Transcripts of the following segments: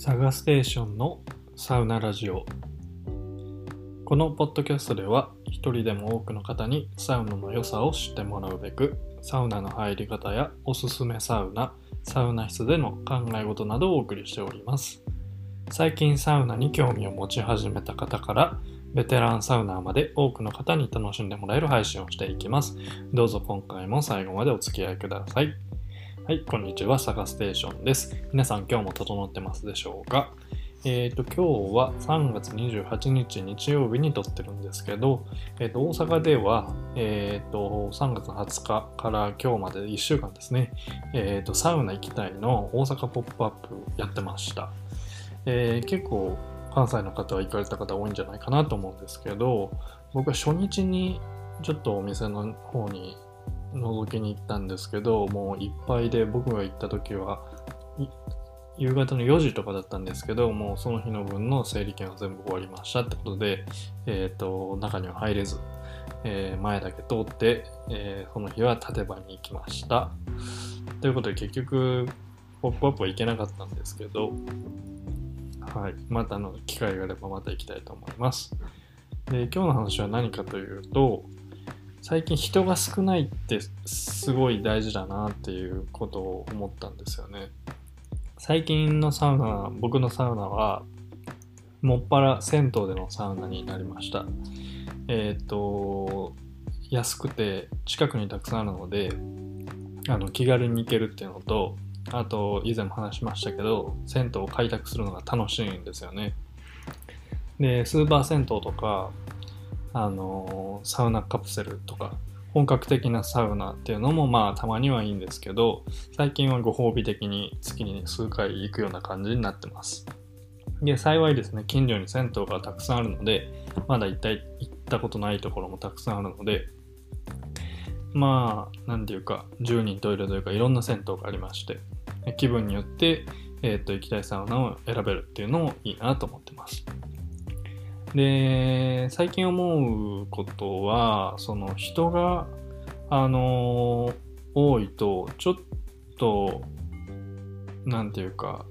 サガステーションのサウナラジオ。このポッドキャストでは一人でも多くの方にサウナの良さを知ってもらうべくサウナの入り方やおすすめサウナサウナ室での考え事などをお送りしております。最近サウナに興味を持ち始めた方からベテランサウナーまで多くの方に楽しんでもらえる配信をしていきます。どうぞ今回も最後までお付き合いください。はい、こんにちは、サガステーションです。皆さん今日も整ってますでしょうか？えっ、ー、と、今日は3月28日日曜日に撮ってるんですけど、えっ、ー、と、大阪では、えっ、ー、と、3月20日から今日まで1週間ですね、えっ、と、サウナ行きたいの大阪ポップアップやってました。え結構、関西の方は行かれた方多いんじゃないかなと思うんですけど、僕は初日にちょっとお店の方に覗きに行ったんですけどもういっぱいで僕が行った時は夕方の4時とかだったんですけどもうその日の分の整理券は全部終わりましたってことで、えっ、ー、と中には入れず、えー、前だけ通って、えー、その日は立場に行きました。ということで結局ポップアップは行けなかったんですけどはい。またの機会があればまた行きたいと思います。で今日の話は何かというと最近人が少ないってすごい大事だなっていうことを思ったんですよね。最近のサウナ、僕のサウナは、もっぱら銭湯でのサウナになりました。えっ、ー、と、安くて近くにたくさんあるので、あの気軽に行けるっていうのと、あと以前も話しましたけど、銭湯を開拓するのが楽しいんですよね。で、スーパー銭湯とか、あのサウナカプセルとか本格的なサウナっていうのもまあたまにはいいんですけど最近はご褒美的に月に数回行くような感じになってます。で幸いですね近所に銭湯がたくさんあるのでまだ一体行ったことないところもたくさんあるのでまあ何て言うか10人トイレというかいろんな銭湯がありまして気分によって、えー、っと行きたいサウナを選べるっていうのもいいなと思ってます。で、最近思うことは、その人が、あのー、多いと、ちょっと、なんていうか、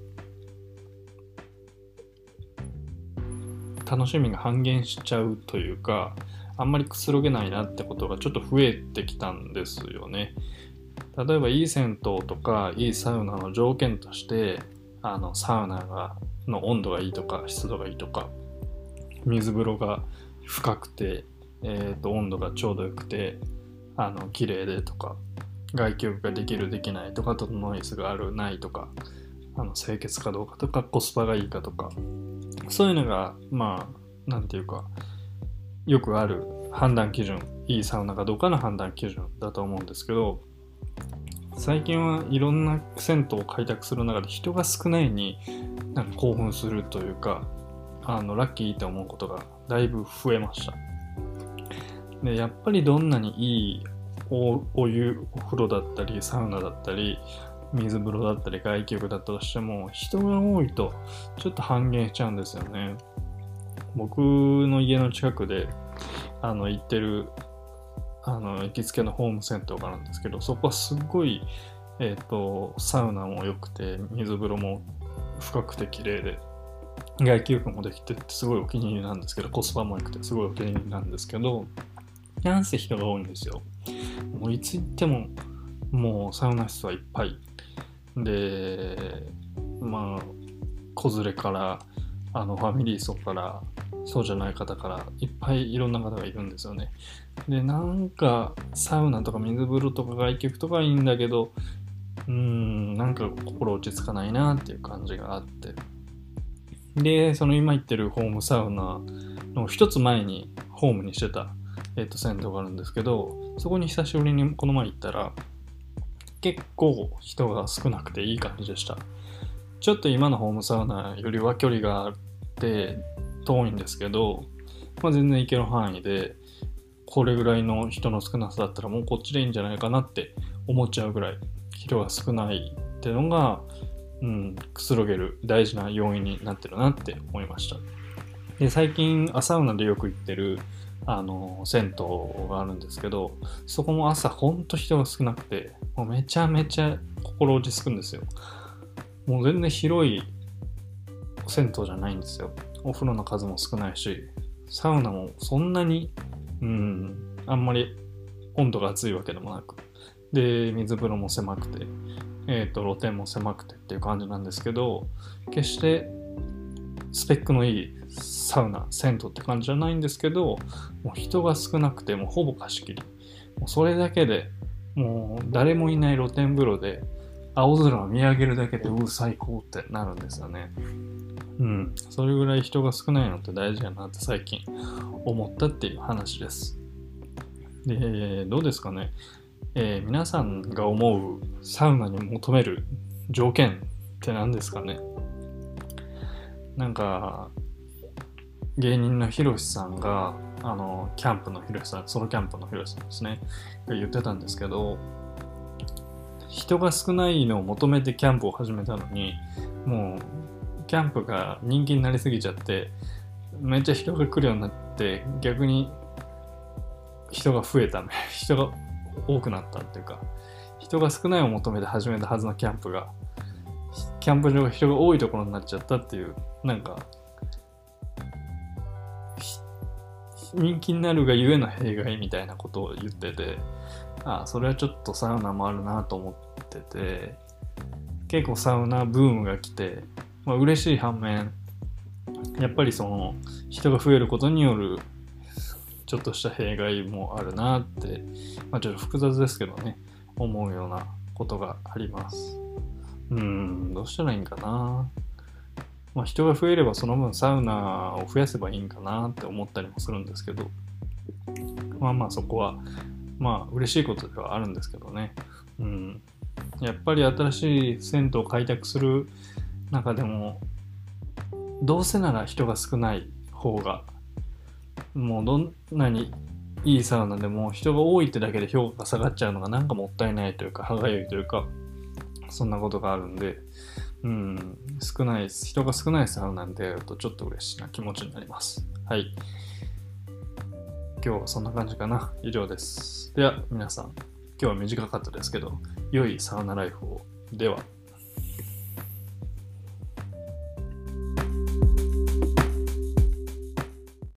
楽しみが半減しちゃうというか、あんまりくつろげないなってことがちょっと増えてきたんですよね。例えばいい銭湯とかいいサウナの条件としてあのサウナがの温度がいいとか湿度がいいとか水風呂が深くて、えーと、温度がちょうどよくてあの綺麗でとか外気浴ができるできないとかとノイズがあるないとかあの清潔かどうかとかコスパがいいかとかそういうのがまあ何て言うかよくある判断基準いいサウナかどうかの判断基準だと思うんですけど最近はいろんな銭湯を開拓する中で人が少ないになんか興奮するというかあのラッキーって思うことがだいぶ増えました。でやっぱりどんなにいいおお湯お風呂だったりサウナだったり水風呂だったり外気浴だったとしても人が多いとちょっと半減しちゃうんですよね。僕の家の近くであの行ってるあの行きつけのホームセンターがあるんですけどそこはすっごいえっ、ー、とサウナも良くて水風呂も深くて綺麗で外気浴もできてってすごいお気に入りなんですけど、コスパも良くてすごいお気に入りなんですけど、なんせ人が多いんですよ。もういつ行っても、もうサウナ室はいっぱい。で、まあ、子連れから、あのファミリー層から、そうじゃない方から、いっぱいいろんな方がいるんですよね。で、なんか、サウナとか水風呂とか外気浴とかいいんだけど、うーん、なんか心落ち着かないなっていう感じがあって。で、その今行ってるホームサウナの一つ前にホームにしてた、えっ、と、銭湯があるんですけど、そこに久しぶりにこの前行ったら、結構人が少なくていい感じでした。ちょっと今のホームサウナよりは距離があって遠いんですけど、まあ、全然行ける範囲で、これぐらいの人の少なさだったらもうこっちでいいんじゃないかなって思っちゃうぐらい人が少ないっていうのがうん、くつろげる大事な要因になってるなって思いました。で最近、サウナでよく行ってるあの銭湯があるんですけど、そこも朝ほんと人が少なくて、もうめちゃめちゃ心落ち着くんですよ。もう全然広い銭湯じゃないんですよ。お風呂の数も少ないし、サウナもそんなに、うん、あんまり温度が熱いわけでもなく、で、水風呂も狭くて、え、ー、と、露天も狭くてっていう感じなんですけど、決してスペックのいいサウナ、銭湯って感じじゃないんですけど、もう人が少なくて、もほぼ貸し切り。もうそれだけでもう誰もいない露天風呂で青空を見上げるだけで、うう、最高ってなるんですよね。うん。それぐらい人が少ないのって大事やなって最近思ったっていう話です。で、どうですかね？えー、皆さんが思うサウナに求める条件って何ですかね？なんか、芸人のひろしさんが、あの、キャンプのひろしさん、ソロキャンプのひろしさんですね、が言ってたんですけど、人が少ないのを求めてキャンプを始めたのにもうキャンプが人気になりすぎちゃってめっちゃ人が来るようになって逆に人が増えた人が多くなったっていうか人が少ないを求めて始めたはずのキャンプがキャンプ場が人が多いところになっちゃったっていうなんか人気になるがゆえの弊害みたいなことを言っててああそれはちょっとサウナもあるなと思ってて結構サウナブームが来て、まあ、嬉しい反面やっぱりその人が増えることによるちょっとした弊害もあるなって、まあ、ちょっと複雑ですけどね思うようなことがありますうんどうしたらいいんかなまあ、人が増えればその分サウナを増やせばいいんかなって思ったりもするんですけどまあまあそこはまあ嬉しいことではあるんですけどね。うん。やっぱり新しい銭湯を開拓する中でも、どうせなら人が少ない方が、もうどんなにいいサウナでも人が多いってだけで評価が下がっちゃうのがなんかもったいないというか、歯がゆいというか、そんなことがあるんで、うん、少ない、人が少ないサウナに出会うとちょっと嬉しいな気持ちになります。はい。今日はそんな感じかな。以上です。では、皆さん、今日は短かったですけど、良いサウナライフを。では。